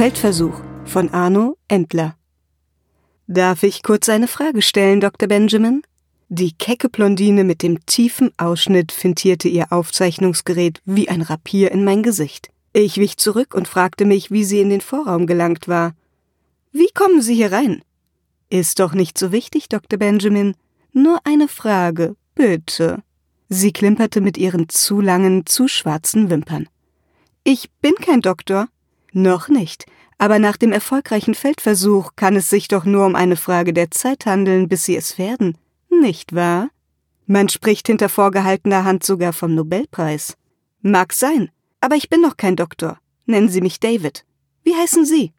Feldversuch von Arno Endler. Darf ich kurz eine Frage stellen, Dr. Benjamin? Die kecke Blondine mit dem tiefen Ausschnitt fintierte ihr Aufzeichnungsgerät wie ein Rapier in mein Gesicht. Ich wich zurück und fragte mich, wie sie in den Vorraum gelangt war. Wie kommen Sie hier rein? Ist doch nicht so wichtig, Dr. Benjamin. Nur eine Frage, bitte. Sie klimperte mit ihren zu langen, zu schwarzen Wimpern. Ich bin kein Doktor. Noch nicht. Aber nach dem erfolgreichen Feldversuch kann es sich doch nur um eine Frage der Zeit handeln, bis Sie es werden. Nicht wahr? Man spricht hinter vorgehaltener Hand sogar vom Nobelpreis. Mag sein, aber ich bin noch kein Doktor. Nennen Sie mich David. Wie heißen Sie?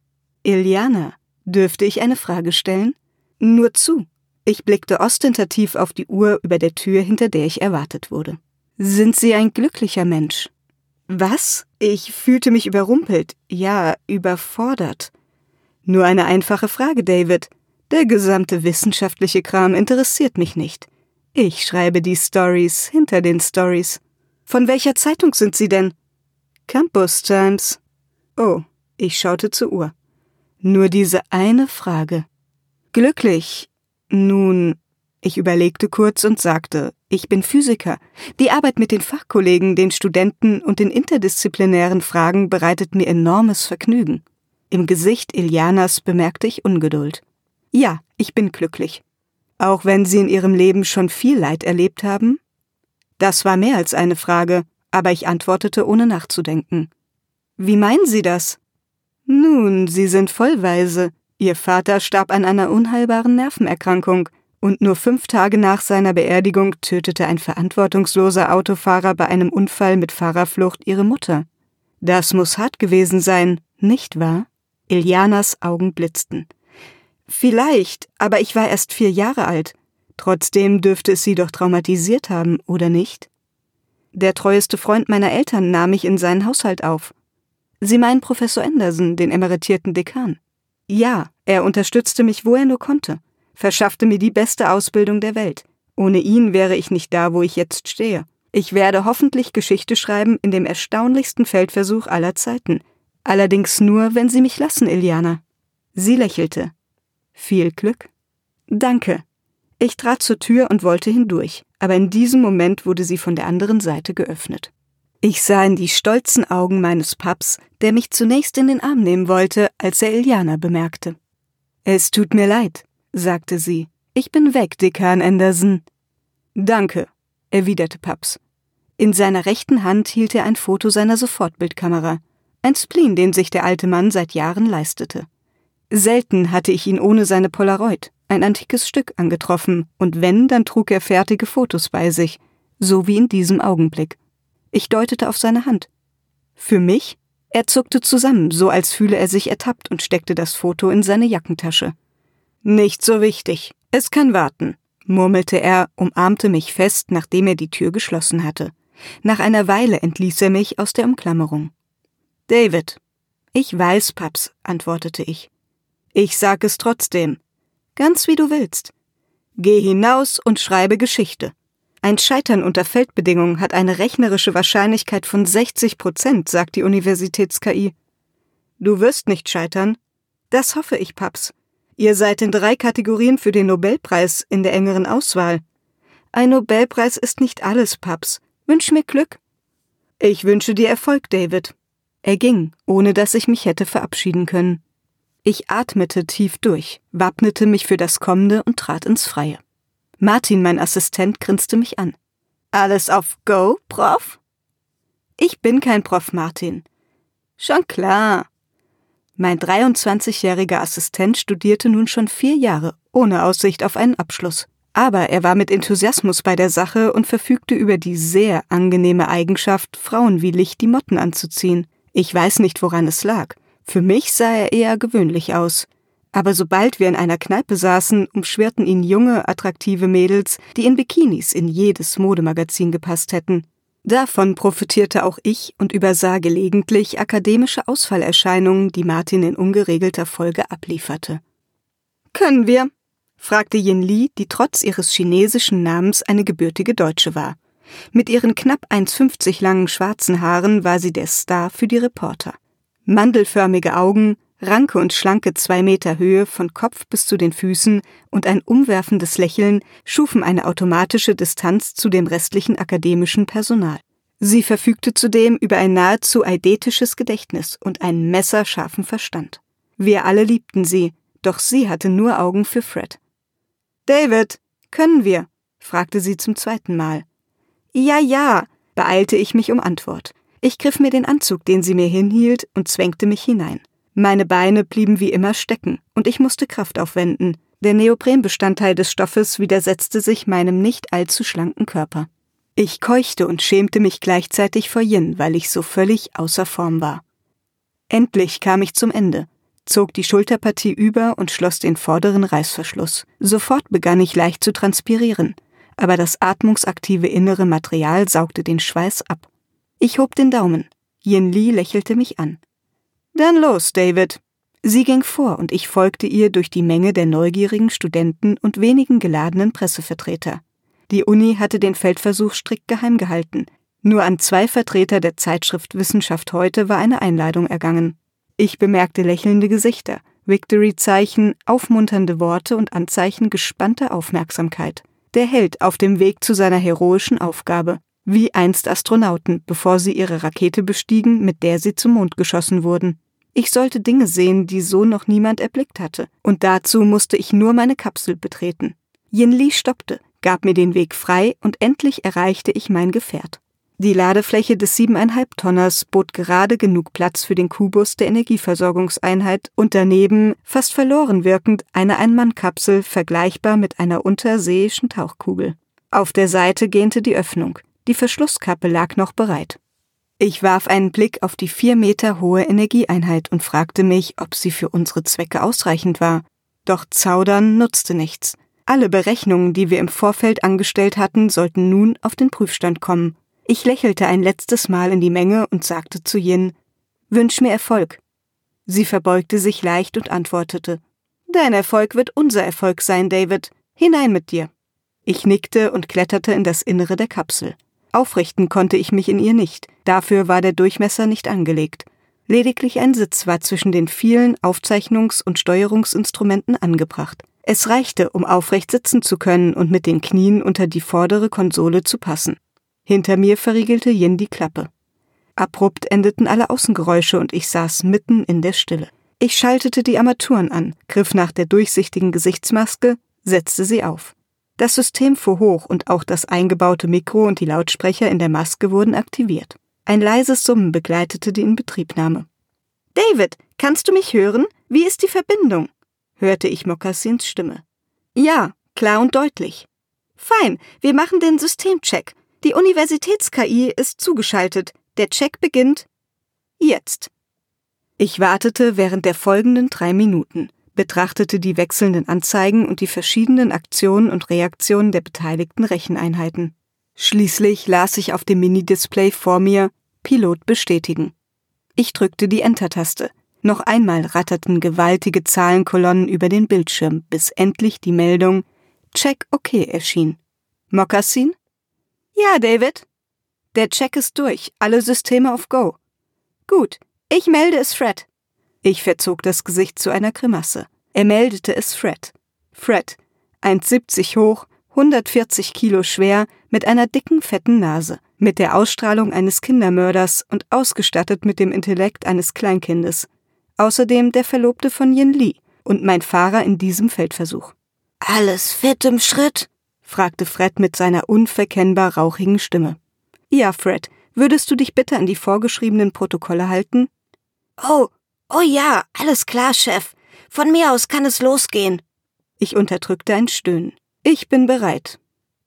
Iliana. Dürfte ich eine Frage stellen? Nur zu. Ich blickte ostentativ auf die Uhr über der Tür, hinter der ich erwartet wurde. Sind Sie ein glücklicher Mensch? Was? Ich fühlte mich überrumpelt, ja, überfordert. Nur eine einfache Frage, David. Der gesamte wissenschaftliche Kram interessiert mich nicht. Ich schreibe die Stories hinter den Stories. Von welcher Zeitung sind Sie denn? Campus Times. Oh, ich schaute zur Uhr. Nur diese eine Frage. Glücklich. Nun, ich überlegte kurz und sagte, ich bin Physiker. Die Arbeit mit den Fachkollegen, den Studenten und den interdisziplinären Fragen bereitet mir enormes Vergnügen. Im Gesicht Ilianas bemerkte ich Ungeduld. Ja, ich bin glücklich. Auch wenn Sie in Ihrem Leben schon viel Leid erlebt haben? Das war mehr als eine Frage, aber ich antwortete ohne nachzudenken. Wie meinen Sie das? Nun, Sie sind vollweise. Ihr Vater starb an einer unheilbaren Nervenerkrankung, und nur fünf Tage nach seiner Beerdigung tötete ein verantwortungsloser Autofahrer bei einem Unfall mit Fahrerflucht ihre Mutter. Das muss hart gewesen sein, nicht wahr? Ilianas Augen blitzten. Vielleicht, aber ich war erst vier Jahre alt. Trotzdem dürfte es sie doch traumatisiert haben, oder nicht? Der treueste Freund meiner Eltern nahm mich in seinen Haushalt auf. Sie meinen Professor Anderson, den emeritierten Dekan. Ja, er unterstützte mich, wo er nur konnte, verschaffte mir die beste Ausbildung der Welt. Ohne ihn wäre ich nicht da, wo ich jetzt stehe. Ich werde hoffentlich Geschichte schreiben in dem erstaunlichsten Feldversuch aller Zeiten. Allerdings nur, wenn Sie mich lassen, Iliana. Sie lächelte. Viel Glück. Danke. Ich trat zur Tür und wollte hindurch, aber in diesem Moment wurde sie von der anderen Seite geöffnet. Ich sah in die stolzen Augen meines Paps, der mich zunächst in den Arm nehmen wollte, als er Iliana bemerkte. Es tut mir leid, sagte sie. Ich bin weg, Dekan Anderson. Danke, erwiderte Paps. In seiner rechten Hand hielt er ein Foto seiner Sofortbildkamera, ein Spleen, den sich der alte Mann seit Jahren leistete. Selten hatte ich ihn ohne seine Polaroid, ein antikes Stück, angetroffen, und wenn, dann trug er fertige Fotos bei sich, so wie in diesem Augenblick. Ich deutete auf seine Hand. Für mich? Er zuckte zusammen, so als fühle er sich ertappt und steckte das Foto in seine Jackentasche. Nicht so wichtig. Es kann warten, murmelte er, umarmte mich fest, nachdem er die Tür geschlossen hatte. Nach einer Weile entließ er mich aus der Umklammerung. David. Ich weiß, Paps, antwortete ich. Ich sag es trotzdem. Ganz wie du willst. Geh hinaus und schreibe Geschichte. Ein Scheitern unter Feldbedingungen hat eine rechnerische Wahrscheinlichkeit von 60 Prozent, sagt die Universitäts-KI. Du wirst nicht scheitern. Das hoffe ich, Paps. Ihr seid in drei Kategorien für den Nobelpreis in der engeren Auswahl. Ein Nobelpreis ist nicht alles, Paps. Wünsch mir Glück. Ich wünsche dir Erfolg, David. Er ging, ohne dass ich mich hätte verabschieden können. Ich atmete tief durch, wappnete mich für das Kommende und trat ins Freie. Martin, mein Assistent, grinste mich an. Alles auf Go, Prof? Ich bin kein Prof, Martin. Schon klar. Mein 23-jähriger Assistent studierte nun schon vier Jahre, ohne Aussicht auf einen Abschluss. Aber er war mit Enthusiasmus bei der Sache und verfügte über die sehr angenehme Eigenschaft, Frauen wie Licht die Motten anzuziehen. Ich weiß nicht, woran es lag. Für mich sah er eher gewöhnlich aus. Aber sobald wir in einer Kneipe saßen, umschwirrten ihn junge, attraktive Mädels, die in Bikinis in jedes Modemagazin gepasst hätten. Davon profitierte auch ich und übersah gelegentlich akademische Ausfallerscheinungen, die Martin in ungeregelter Folge ablieferte. Können wir? fragte Yin Li, die trotz ihres chinesischen Namens eine gebürtige Deutsche war. Mit ihren knapp 1,50 langen schwarzen Haaren war sie der Star für die Reporter. Mandelförmige Augen, Ranke und schlanke zwei Meter Höhe von Kopf bis zu den Füßen und ein umwerfendes Lächeln schufen eine automatische Distanz zu dem restlichen akademischen Personal. Sie verfügte zudem über ein nahezu eidetisches Gedächtnis und einen messerscharfen Verstand. Wir alle liebten sie, doch sie hatte nur Augen für Fred. David, können wir? fragte sie zum zweiten Mal. Ja, ja, beeilte ich mich um Antwort. Ich griff mir den Anzug, den sie mir hinhielt, und zwängte mich hinein. Meine Beine blieben wie immer stecken, und ich musste Kraft aufwenden. Der Neoprenbestandteil des Stoffes widersetzte sich meinem nicht allzu schlanken Körper. Ich keuchte und schämte mich gleichzeitig vor Yin, weil ich so völlig außer Form war. Endlich kam ich zum Ende, zog die Schulterpartie über und schloss den vorderen Reißverschluss. Sofort begann ich leicht zu transpirieren, aber das atmungsaktive innere Material saugte den Schweiß ab. Ich hob den Daumen. Yin Li lächelte mich an. Dann los, David. Sie ging vor und ich folgte ihr durch die Menge der neugierigen Studenten und wenigen geladenen Pressevertreter. Die Uni hatte den Feldversuch strikt geheim gehalten. Nur an zwei Vertreter der Zeitschrift Wissenschaft heute war eine Einladung ergangen. Ich bemerkte lächelnde Gesichter, Victory-Zeichen, aufmunternde Worte und Anzeichen gespannter Aufmerksamkeit. Der Held auf dem Weg zu seiner heroischen Aufgabe wie einst Astronauten, bevor sie ihre Rakete bestiegen, mit der sie zum Mond geschossen wurden. Ich sollte Dinge sehen, die so noch niemand erblickt hatte, und dazu musste ich nur meine Kapsel betreten. Yin Li stoppte, gab mir den Weg frei und endlich erreichte ich mein Gefährt. Die Ladefläche des siebeneinhalb Tonners bot gerade genug Platz für den Kubus der Energieversorgungseinheit und daneben, fast verloren wirkend, eine Ein-Mann-Kapsel vergleichbar mit einer unterseeischen Tauchkugel. Auf der Seite gähnte die Öffnung. Die Verschlusskappe lag noch bereit. Ich warf einen Blick auf die vier Meter hohe Energieeinheit und fragte mich, ob sie für unsere Zwecke ausreichend war. Doch Zaudern nutzte nichts. Alle Berechnungen, die wir im Vorfeld angestellt hatten, sollten nun auf den Prüfstand kommen. Ich lächelte ein letztes Mal in die Menge und sagte zu Yin, Wünsch mir Erfolg. Sie verbeugte sich leicht und antwortete, Dein Erfolg wird unser Erfolg sein, David. Hinein mit dir. Ich nickte und kletterte in das Innere der Kapsel. Aufrichten konnte ich mich in ihr nicht, dafür war der Durchmesser nicht angelegt. Lediglich ein Sitz war zwischen den vielen Aufzeichnungs- und Steuerungsinstrumenten angebracht. Es reichte, um aufrecht sitzen zu können und mit den Knien unter die vordere Konsole zu passen. Hinter mir verriegelte Yin die Klappe. Abrupt endeten alle Außengeräusche und ich saß mitten in der Stille. Ich schaltete die Armaturen an, griff nach der durchsichtigen Gesichtsmaske, setzte sie auf. Das System fuhr hoch und auch das eingebaute Mikro und die Lautsprecher in der Maske wurden aktiviert. Ein leises Summen begleitete die Inbetriebnahme. David, kannst du mich hören? Wie ist die Verbindung? hörte ich Mokassins Stimme. Ja, klar und deutlich. Fein, wir machen den Systemcheck. Die Universitäts-KI ist zugeschaltet. Der Check beginnt jetzt. Ich wartete während der folgenden drei Minuten betrachtete die wechselnden Anzeigen und die verschiedenen Aktionen und Reaktionen der beteiligten Recheneinheiten. Schließlich las ich auf dem Minidisplay vor mir Pilot bestätigen. Ich drückte die Enter-Taste. Noch einmal ratterten gewaltige Zahlenkolonnen über den Bildschirm, bis endlich die Meldung Check OK erschien. Mokassin? Ja, David. Der Check ist durch, alle Systeme auf Go. Gut, ich melde es Fred. Ich verzog das Gesicht zu einer Grimasse. Er meldete es Fred. Fred, 1,70 hoch, 140 Kilo schwer, mit einer dicken, fetten Nase, mit der Ausstrahlung eines Kindermörders und ausgestattet mit dem Intellekt eines Kleinkindes. Außerdem der Verlobte von Yin Li und mein Fahrer in diesem Feldversuch. Alles fit im Schritt? fragte Fred mit seiner unverkennbar rauchigen Stimme. Ja, Fred, würdest du dich bitte an die vorgeschriebenen Protokolle halten? Oh, Oh ja, alles klar, Chef. Von mir aus kann es losgehen. Ich unterdrückte ein Stöhnen. Ich bin bereit.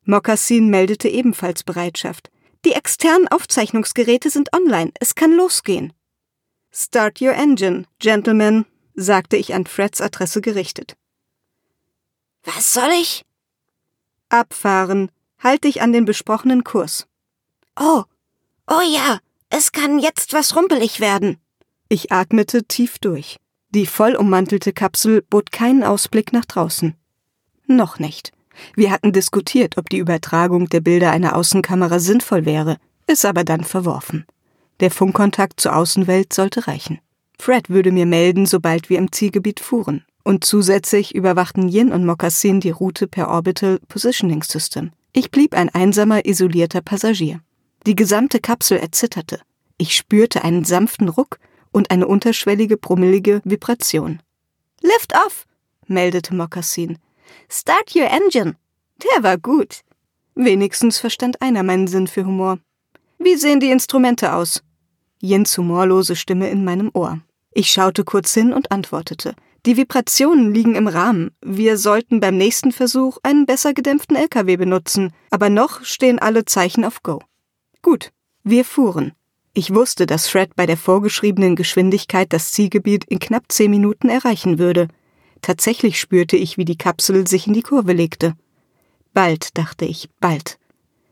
Mokassin meldete ebenfalls Bereitschaft. Die externen Aufzeichnungsgeräte sind online. Es kann losgehen. Start your engine, Gentlemen, sagte ich an Freds Adresse gerichtet. Was soll ich? Abfahren. Halt dich an den besprochenen Kurs. Oh, oh ja, es kann jetzt was rumpelig werden. Ich atmete tief durch. Die vollummantelte Kapsel bot keinen Ausblick nach draußen. Noch nicht. Wir hatten diskutiert, ob die Übertragung der Bilder einer Außenkamera sinnvoll wäre, es aber dann verworfen. Der Funkkontakt zur Außenwelt sollte reichen. Fred würde mir melden, sobald wir im Zielgebiet fuhren. Und zusätzlich überwachten Yin und Mokassin die Route per Orbital Positioning System. Ich blieb ein einsamer, isolierter Passagier. Die gesamte Kapsel erzitterte. Ich spürte einen sanften Ruck und eine unterschwellige, brummelige Vibration. Lift off, meldete Mokassin. Start your engine. Der war gut. Wenigstens verstand einer meinen Sinn für Humor. Wie sehen die Instrumente aus? Jens humorlose Stimme in meinem Ohr. Ich schaute kurz hin und antwortete. Die Vibrationen liegen im Rahmen. Wir sollten beim nächsten Versuch einen besser gedämpften LKW benutzen, aber noch stehen alle Zeichen auf Go. Gut, wir fuhren. Ich wusste, dass Fred bei der vorgeschriebenen Geschwindigkeit das Zielgebiet in knapp zehn Minuten erreichen würde. Tatsächlich spürte ich, wie die Kapsel sich in die Kurve legte. Bald, dachte ich, bald.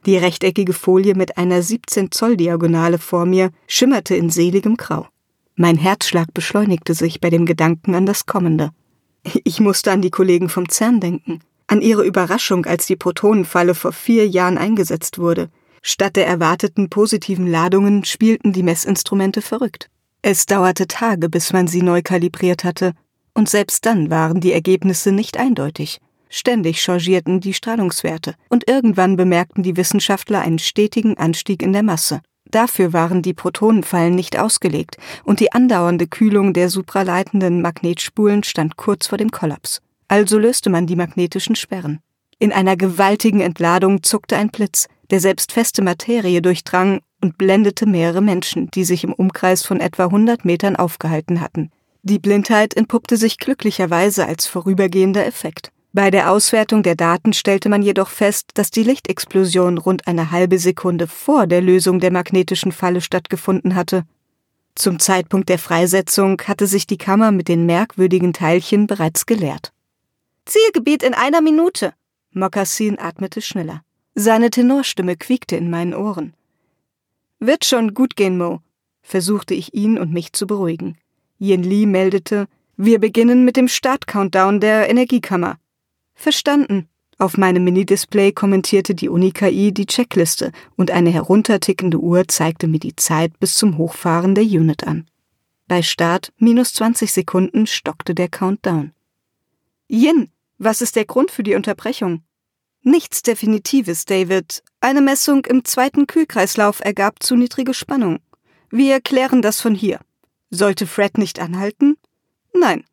Die rechteckige Folie mit einer 17 Zoll Diagonale vor mir schimmerte in seligem Grau. Mein Herzschlag beschleunigte sich bei dem Gedanken an das Kommende. Ich musste an die Kollegen vom CERN denken, an ihre Überraschung, als die Protonenfalle vor vier Jahren eingesetzt wurde. Statt der erwarteten positiven Ladungen spielten die Messinstrumente verrückt. Es dauerte Tage, bis man sie neu kalibriert hatte, und selbst dann waren die Ergebnisse nicht eindeutig. Ständig changierten die Strahlungswerte, und irgendwann bemerkten die Wissenschaftler einen stetigen Anstieg in der Masse. Dafür waren die Protonenfallen nicht ausgelegt, und die andauernde Kühlung der supraleitenden Magnetspulen stand kurz vor dem Kollaps. Also löste man die magnetischen Sperren. In einer gewaltigen Entladung zuckte ein Blitz, der selbst feste Materie durchdrang und blendete mehrere Menschen, die sich im Umkreis von etwa 100 Metern aufgehalten hatten. Die Blindheit entpuppte sich glücklicherweise als vorübergehender Effekt. Bei der Auswertung der Daten stellte man jedoch fest, dass die Lichtexplosion rund eine halbe Sekunde vor der Lösung der magnetischen Falle stattgefunden hatte. Zum Zeitpunkt der Freisetzung hatte sich die Kammer mit den merkwürdigen Teilchen bereits geleert. Zielgebiet in einer Minute. Mokassin atmete schneller. Seine Tenorstimme quiekte in meinen Ohren. Wird schon gut gehen, Mo, versuchte ich ihn und mich zu beruhigen. Yin Li meldete, wir beginnen mit dem Start-Countdown der Energiekammer. Verstanden. Auf meinem Mini-Display kommentierte die Uni-KI die Checkliste und eine heruntertickende Uhr zeigte mir die Zeit bis zum Hochfahren der Unit an. Bei Start minus 20 Sekunden stockte der Countdown. Yin, was ist der Grund für die Unterbrechung? Nichts Definitives, David. Eine Messung im zweiten Kühlkreislauf ergab zu niedrige Spannung. Wir klären das von hier. Sollte Fred nicht anhalten? Nein.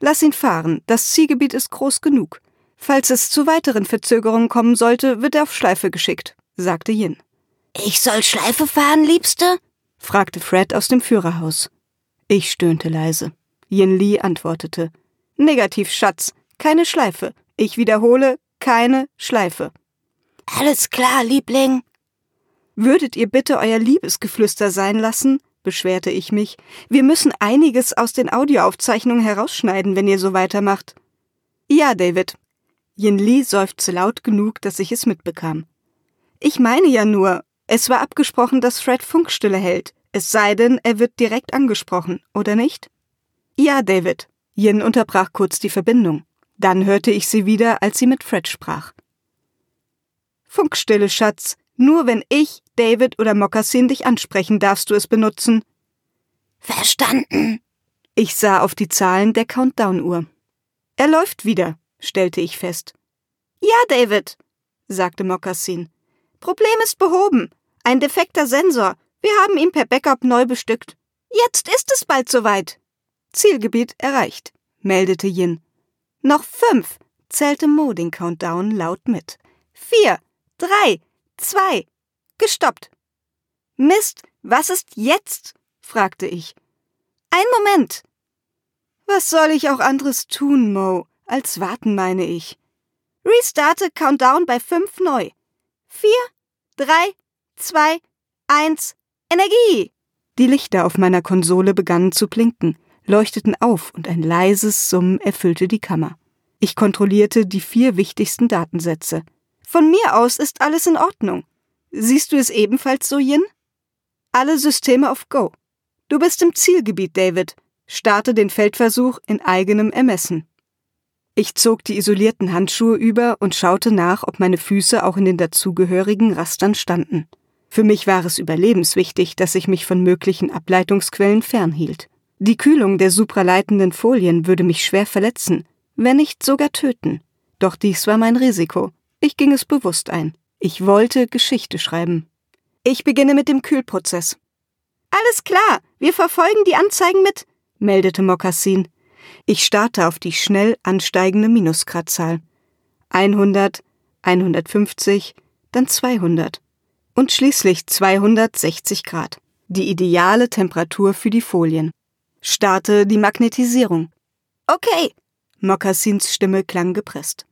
Lass ihn fahren. Das Zielgebiet ist groß genug. Falls es zu weiteren Verzögerungen kommen sollte, wird er auf Schleife geschickt, sagte Yin. Ich soll Schleife fahren, Liebste? fragte Fred aus dem Führerhaus. Ich stöhnte leise. Yin Li antwortete. Negativ, Schatz. Keine Schleife. Ich wiederhole, keine Schleife. Alles klar, Liebling. Würdet ihr bitte euer Liebesgeflüster sein lassen? beschwerte ich mich. Wir müssen einiges aus den Audioaufzeichnungen herausschneiden, wenn ihr so weitermacht. Ja, David, Yin Li seufzte laut genug, dass ich es mitbekam. Ich meine ja nur, es war abgesprochen, dass Fred Funkstille hält, es sei denn, er wird direkt angesprochen, oder nicht? Ja, David. Yin unterbrach kurz die Verbindung. Dann hörte ich sie wieder, als sie mit Fred sprach. Funkstille, Schatz. Nur wenn ich, David oder Mokassin dich ansprechen, darfst du es benutzen. Verstanden. Ich sah auf die Zahlen der Countdown-Uhr. Er läuft wieder, stellte ich fest. Ja, David, sagte Mokassin. Problem ist behoben. Ein defekter Sensor. Wir haben ihn per Backup neu bestückt. Jetzt ist es bald soweit. Zielgebiet erreicht, meldete Yin. Noch fünf, zählte Mo den Countdown laut mit. Vier, drei, zwei, gestoppt. Mist, was ist jetzt? fragte ich. Ein Moment. Was soll ich auch anderes tun, Mo? Als warten meine ich. Restarte Countdown bei 5 neu. 4, 3, 2, 1, Energie! Die Lichter auf meiner Konsole begannen zu blinken, leuchteten auf und ein leises Summen erfüllte die Kammer. Ich kontrollierte die vier wichtigsten Datensätze. Von mir aus ist alles in Ordnung. Siehst du es ebenfalls so, Yin? Alle Systeme auf Go. Du bist im Zielgebiet, David. Starte den Feldversuch in eigenem Ermessen. Ich zog die isolierten Handschuhe über und schaute nach, ob meine Füße auch in den dazugehörigen Rastern standen. Für mich war es überlebenswichtig, dass ich mich von möglichen Ableitungsquellen fernhielt. Die Kühlung der supraleitenden Folien würde mich schwer verletzen, wenn nicht sogar töten. Doch dies war mein Risiko. Ich ging es bewusst ein. Ich wollte Geschichte schreiben. Ich beginne mit dem Kühlprozess. Alles klar, wir verfolgen die Anzeigen mit, meldete Mokassin. Ich starte auf die schnell ansteigende Minusgradzahl. 100, 150, dann 200 und schließlich 260 Grad. Die ideale Temperatur für die Folien. Starte die Magnetisierung. Okay. Mokassins Stimme klang gepresst.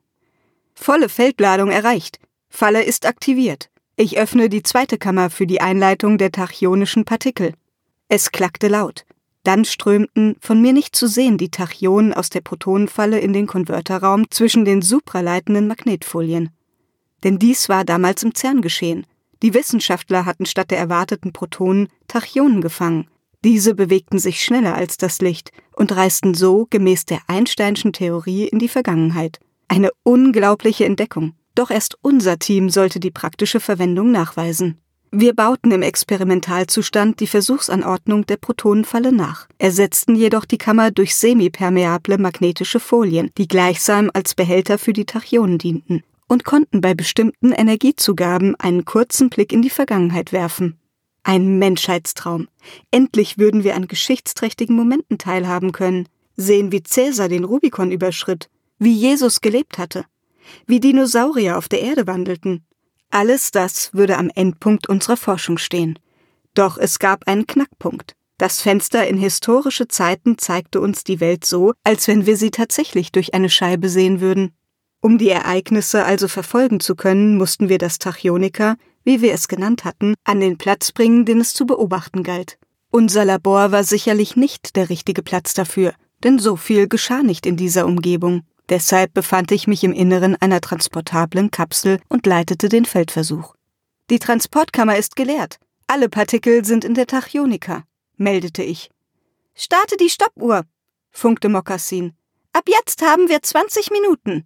Volle Feldladung erreicht. Falle ist aktiviert. Ich öffne die zweite Kammer für die Einleitung der tachionischen Partikel. Es klackte laut. Dann strömten, von mir nicht zu sehen, die Tachyonen aus der Protonenfalle in den Konverterraum zwischen den supraleitenden Magnetfolien. Denn dies war damals im CERN geschehen. Die Wissenschaftler hatten statt der erwarteten Protonen Tachyonen gefangen. Diese bewegten sich schneller als das Licht und reisten so gemäß der Einsteinschen Theorie in die Vergangenheit. Eine unglaubliche Entdeckung. Doch erst unser Team sollte die praktische Verwendung nachweisen. Wir bauten im Experimentalzustand die Versuchsanordnung der Protonenfalle nach, ersetzten jedoch die Kammer durch semipermeable magnetische Folien, die gleichsam als Behälter für die Tachyonen dienten, und konnten bei bestimmten Energiezugaben einen kurzen Blick in die Vergangenheit werfen. Ein Menschheitstraum. Endlich würden wir an geschichtsträchtigen Momenten teilhaben können, sehen, wie Cäsar den Rubikon überschritt, wie Jesus gelebt hatte, wie Dinosaurier auf der Erde wandelten, alles das würde am Endpunkt unserer Forschung stehen. Doch es gab einen Knackpunkt. Das Fenster in historische Zeiten zeigte uns die Welt so, als wenn wir sie tatsächlich durch eine Scheibe sehen würden. Um die Ereignisse also verfolgen zu können, mussten wir das Tachyonika, wie wir es genannt hatten, an den Platz bringen, den es zu beobachten galt. Unser Labor war sicherlich nicht der richtige Platz dafür, denn so viel geschah nicht in dieser Umgebung. Deshalb befand ich mich im Inneren einer transportablen Kapsel und leitete den Feldversuch. Die Transportkammer ist geleert. Alle Partikel sind in der Tachyonika, meldete ich. Starte die Stoppuhr, funkte Mokassin. Ab jetzt haben wir 20 Minuten.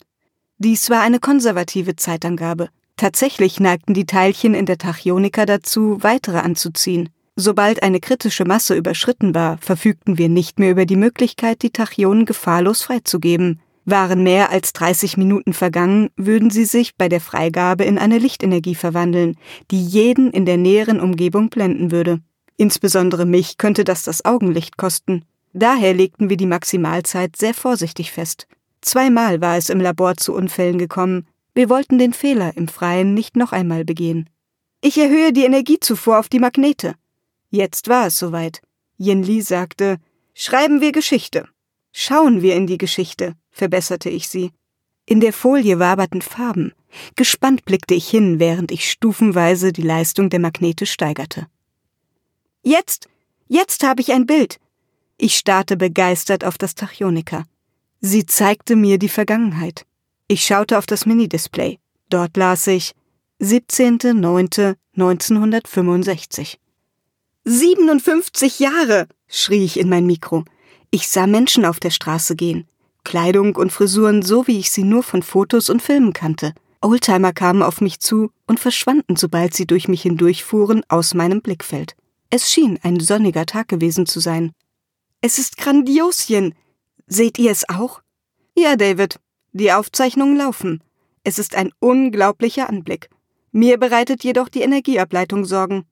Dies war eine konservative Zeitangabe. Tatsächlich neigten die Teilchen in der Tachyonika dazu, weitere anzuziehen. Sobald eine kritische Masse überschritten war, verfügten wir nicht mehr über die Möglichkeit, die Tachyonen gefahrlos freizugeben. Waren mehr als 30 Minuten vergangen, würden sie sich bei der Freigabe in eine Lichtenergie verwandeln, die jeden in der näheren Umgebung blenden würde. Insbesondere mich könnte das das Augenlicht kosten. Daher legten wir die Maximalzeit sehr vorsichtig fest. Zweimal war es im Labor zu Unfällen gekommen. Wir wollten den Fehler im Freien nicht noch einmal begehen. Ich erhöhe die Energiezufuhr auf die Magnete. Jetzt war es soweit. Yin Li sagte, schreiben wir Geschichte. Schauen wir in die Geschichte verbesserte ich sie. In der Folie waberten Farben. Gespannt blickte ich hin, während ich stufenweise die Leistung der Magnete steigerte. Jetzt, jetzt habe ich ein Bild. Ich starrte begeistert auf das Tachyonika. Sie zeigte mir die Vergangenheit. Ich schaute auf das Minidisplay. Dort las ich 17.09.1965. 57 Jahre! schrie ich in mein Mikro. Ich sah Menschen auf der Straße gehen. Kleidung und Frisuren so, wie ich sie nur von Fotos und Filmen kannte. Oldtimer kamen auf mich zu und verschwanden, sobald sie durch mich hindurchfuhren, aus meinem Blickfeld. Es schien ein sonniger Tag gewesen zu sein. Es ist Grandiosien. Seht ihr es auch? Ja, David. Die Aufzeichnungen laufen. Es ist ein unglaublicher Anblick. Mir bereitet jedoch die Energieableitung Sorgen.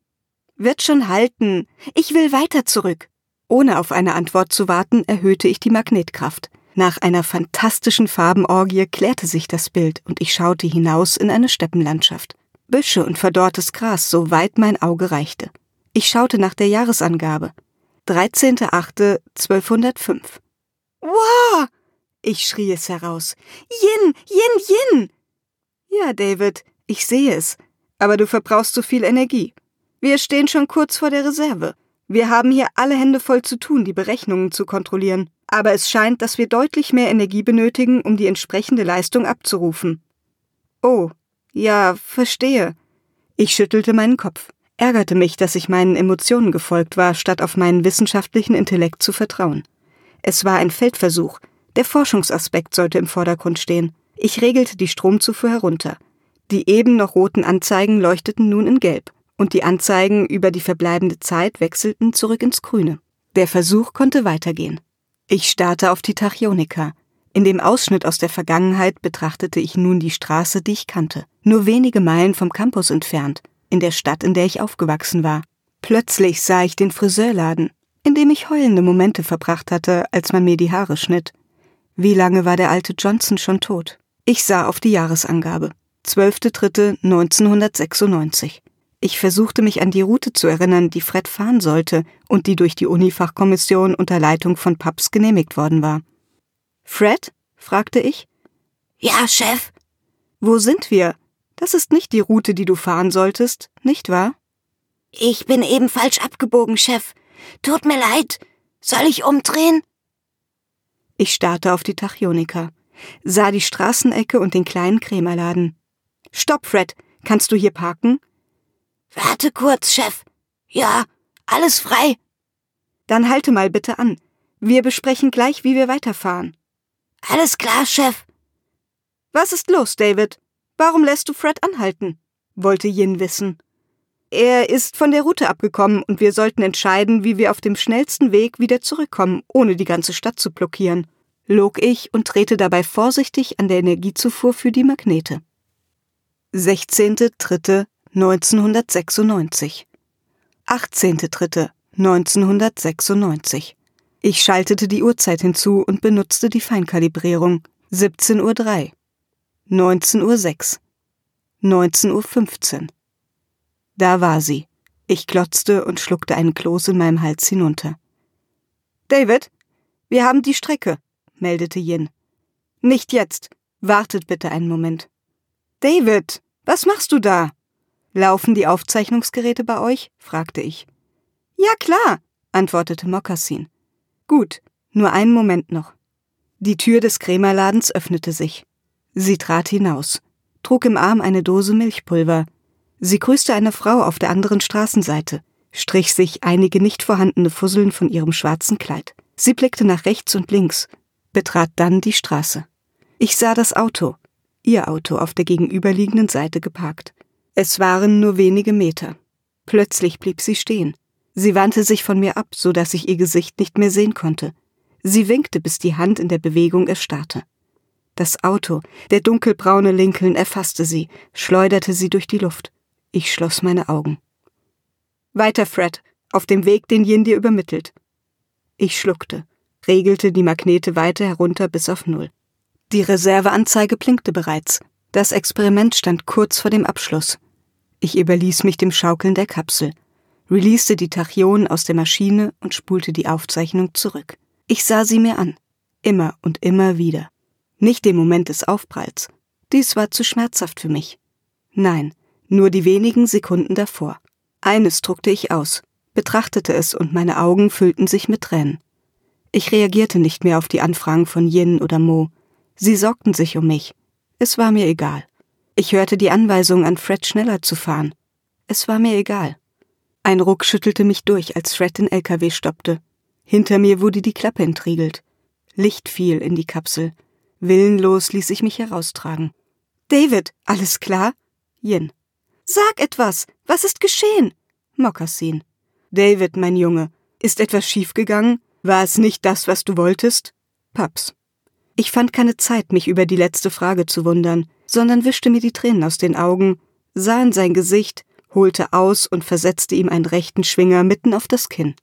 Wird schon halten. Ich will weiter zurück. Ohne auf eine Antwort zu warten, erhöhte ich die Magnetkraft. Nach einer fantastischen Farbenorgie klärte sich das Bild und ich schaute hinaus in eine Steppenlandschaft. Büsche und verdorrtes Gras, so weit mein Auge reichte. Ich schaute nach der Jahresangabe. 13.08.1205. Wow! Ich schrie es heraus. Yin, Yin, Yin! Ja, David, ich sehe es. Aber du verbrauchst so viel Energie. Wir stehen schon kurz vor der Reserve. Wir haben hier alle Hände voll zu tun, die Berechnungen zu kontrollieren aber es scheint, dass wir deutlich mehr Energie benötigen, um die entsprechende Leistung abzurufen. Oh, ja, verstehe. Ich schüttelte meinen Kopf, ärgerte mich, dass ich meinen Emotionen gefolgt war, statt auf meinen wissenschaftlichen Intellekt zu vertrauen. Es war ein Feldversuch, der Forschungsaspekt sollte im Vordergrund stehen. Ich regelte die Stromzufuhr herunter. Die eben noch roten Anzeigen leuchteten nun in Gelb, und die Anzeigen über die verbleibende Zeit wechselten zurück ins Grüne. Der Versuch konnte weitergehen. Ich starrte auf die Tachyonika. In dem Ausschnitt aus der Vergangenheit betrachtete ich nun die Straße, die ich kannte, nur wenige Meilen vom Campus entfernt, in der Stadt, in der ich aufgewachsen war. Plötzlich sah ich den Friseurladen, in dem ich heulende Momente verbracht hatte, als man mir die Haare schnitt. Wie lange war der alte Johnson schon tot? Ich sah auf die Jahresangabe. 12.3.1996. Ich versuchte mich an die Route zu erinnern, die Fred fahren sollte und die durch die Unifachkommission unter Leitung von Paps genehmigt worden war. Fred? fragte ich. Ja, Chef. Wo sind wir? Das ist nicht die Route, die du fahren solltest, nicht wahr? Ich bin eben falsch abgebogen, Chef. Tut mir leid. Soll ich umdrehen? Ich starrte auf die Tachyonika, sah die Straßenecke und den kleinen Krämerladen. Stopp, Fred. Kannst du hier parken? Warte kurz, Chef. Ja, alles frei. Dann halte mal bitte an. Wir besprechen gleich, wie wir weiterfahren. Alles klar, Chef. Was ist los, David? Warum lässt du Fred anhalten? wollte Yin wissen. Er ist von der Route abgekommen und wir sollten entscheiden, wie wir auf dem schnellsten Weg wieder zurückkommen, ohne die ganze Stadt zu blockieren, log ich und drehte dabei vorsichtig an der Energiezufuhr für die Magnete. 16.03.1996 18.03.1996 Ich schaltete die Uhrzeit hinzu und benutzte die Feinkalibrierung. 17.03 Uhr. 19.06 Uhr. 19.15 Uhr. Da war sie. Ich glotzte und schluckte einen Kloß in meinem Hals hinunter. David, wir haben die Strecke, meldete Yin. Nicht jetzt. Wartet bitte einen Moment. David, was machst du da? Laufen die Aufzeichnungsgeräte bei euch? fragte ich. Ja klar, antwortete Mokassin. Gut, nur einen Moment noch. Die Tür des Krämerladens öffnete sich. Sie trat hinaus, trug im Arm eine Dose Milchpulver, Sie grüßte eine Frau auf der anderen Straßenseite, strich sich einige nicht vorhandene Fusseln von ihrem schwarzen Kleid. Sie blickte nach rechts und links, betrat dann die Straße. Ich sah das Auto, ihr Auto auf der gegenüberliegenden Seite geparkt. Es waren nur wenige Meter. Plötzlich blieb sie stehen. Sie wandte sich von mir ab, so dass ich ihr Gesicht nicht mehr sehen konnte. Sie winkte, bis die Hand in der Bewegung erstarrte. Das Auto, der dunkelbraune Lincoln, erfasste sie, schleuderte sie durch die Luft. Ich schloss meine Augen. Weiter, Fred, auf dem Weg, den Yin dir übermittelt. Ich schluckte, regelte die Magnete weiter herunter bis auf Null. Die Reserveanzeige blinkte bereits. Das Experiment stand kurz vor dem Abschluss. Ich überließ mich dem Schaukeln der Kapsel, releaste die Tachyonen aus der Maschine und spulte die Aufzeichnung zurück. Ich sah sie mir an. Immer und immer wieder. Nicht den Moment des Aufpralls. Dies war zu schmerzhaft für mich. Nein, nur die wenigen Sekunden davor. Eines druckte ich aus, betrachtete es und meine Augen füllten sich mit Tränen. Ich reagierte nicht mehr auf die Anfragen von Yin oder Mo. Sie sorgten sich um mich. Es war mir egal. Ich hörte die Anweisung an Fred schneller zu fahren. Es war mir egal. Ein Ruck schüttelte mich durch, als Fred den LKW stoppte. Hinter mir wurde die Klappe entriegelt. Licht fiel in die Kapsel. Willenlos ließ ich mich heraustragen. David, alles klar? Yin. Sag etwas. Was ist geschehen? Mokassin. David, mein Junge, ist etwas schiefgegangen? War es nicht das, was du wolltest? Paps. Ich fand keine Zeit, mich über die letzte Frage zu wundern, sondern wischte mir die Tränen aus den Augen, sah in sein Gesicht, holte aus und versetzte ihm einen rechten Schwinger mitten auf das Kinn.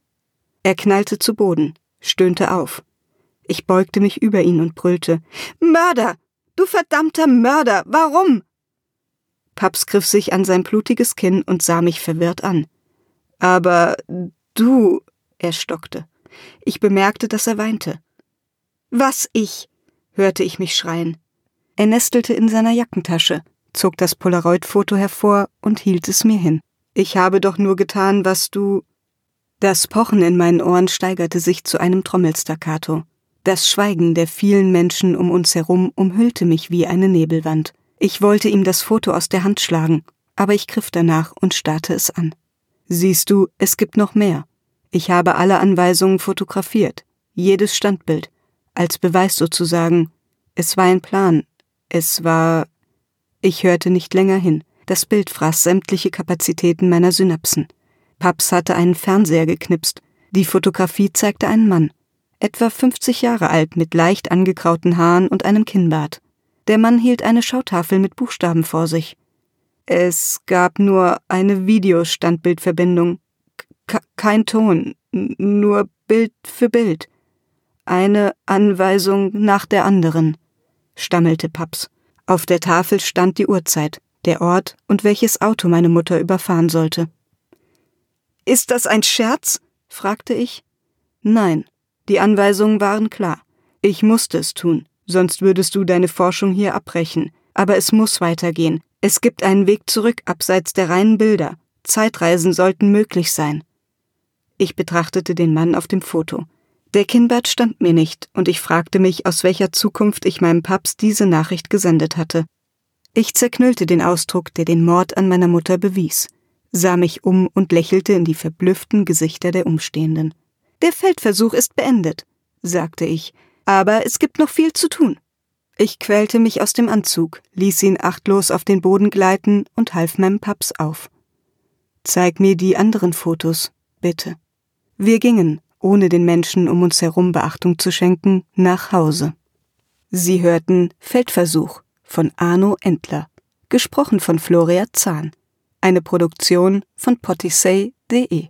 Er knallte zu Boden, stöhnte auf. Ich beugte mich über ihn und brüllte Mörder. Du verdammter Mörder. Warum? Paps griff sich an sein blutiges Kinn und sah mich verwirrt an. Aber du. Er stockte. Ich bemerkte, dass er weinte. Was ich? hörte ich mich schreien. Er nestelte in seiner Jackentasche, zog das Polaroid-Foto hervor und hielt es mir hin. Ich habe doch nur getan, was du. Das Pochen in meinen Ohren steigerte sich zu einem Trommelstaccato. Das Schweigen der vielen Menschen um uns herum umhüllte mich wie eine Nebelwand. Ich wollte ihm das Foto aus der Hand schlagen, aber ich griff danach und starrte es an. Siehst du, es gibt noch mehr. Ich habe alle Anweisungen fotografiert, jedes Standbild, als Beweis sozusagen. Es war ein Plan. Es war. Ich hörte nicht länger hin. Das Bild fraß sämtliche Kapazitäten meiner Synapsen. Paps hatte einen Fernseher geknipst. Die Fotografie zeigte einen Mann, etwa 50 Jahre alt, mit leicht angekrauten Haaren und einem Kinnbart. Der Mann hielt eine Schautafel mit Buchstaben vor sich. Es gab nur eine Videostandbildverbindung. K kein Ton, nur Bild für Bild. Eine Anweisung nach der anderen, stammelte Paps. Auf der Tafel stand die Uhrzeit, der Ort und welches Auto meine Mutter überfahren sollte. Ist das ein Scherz? fragte ich. Nein, die Anweisungen waren klar. Ich musste es tun, sonst würdest du deine Forschung hier abbrechen. Aber es muss weitergehen. Es gibt einen Weg zurück abseits der reinen Bilder. Zeitreisen sollten möglich sein. Ich betrachtete den Mann auf dem Foto. Der Kinnbart stand mir nicht, und ich fragte mich, aus welcher Zukunft ich meinem Papst diese Nachricht gesendet hatte. Ich zerknüllte den Ausdruck, der den Mord an meiner Mutter bewies, sah mich um und lächelte in die verblüfften Gesichter der Umstehenden. Der Feldversuch ist beendet, sagte ich, aber es gibt noch viel zu tun. Ich quälte mich aus dem Anzug, ließ ihn achtlos auf den Boden gleiten und half meinem Paps auf. Zeig mir die anderen Fotos, bitte. Wir gingen, ohne den Menschen um uns herum Beachtung zu schenken, nach Hause. Sie hörten Feldversuch von Arno Entler, gesprochen von Floria Zahn, eine Produktion von potisay.de.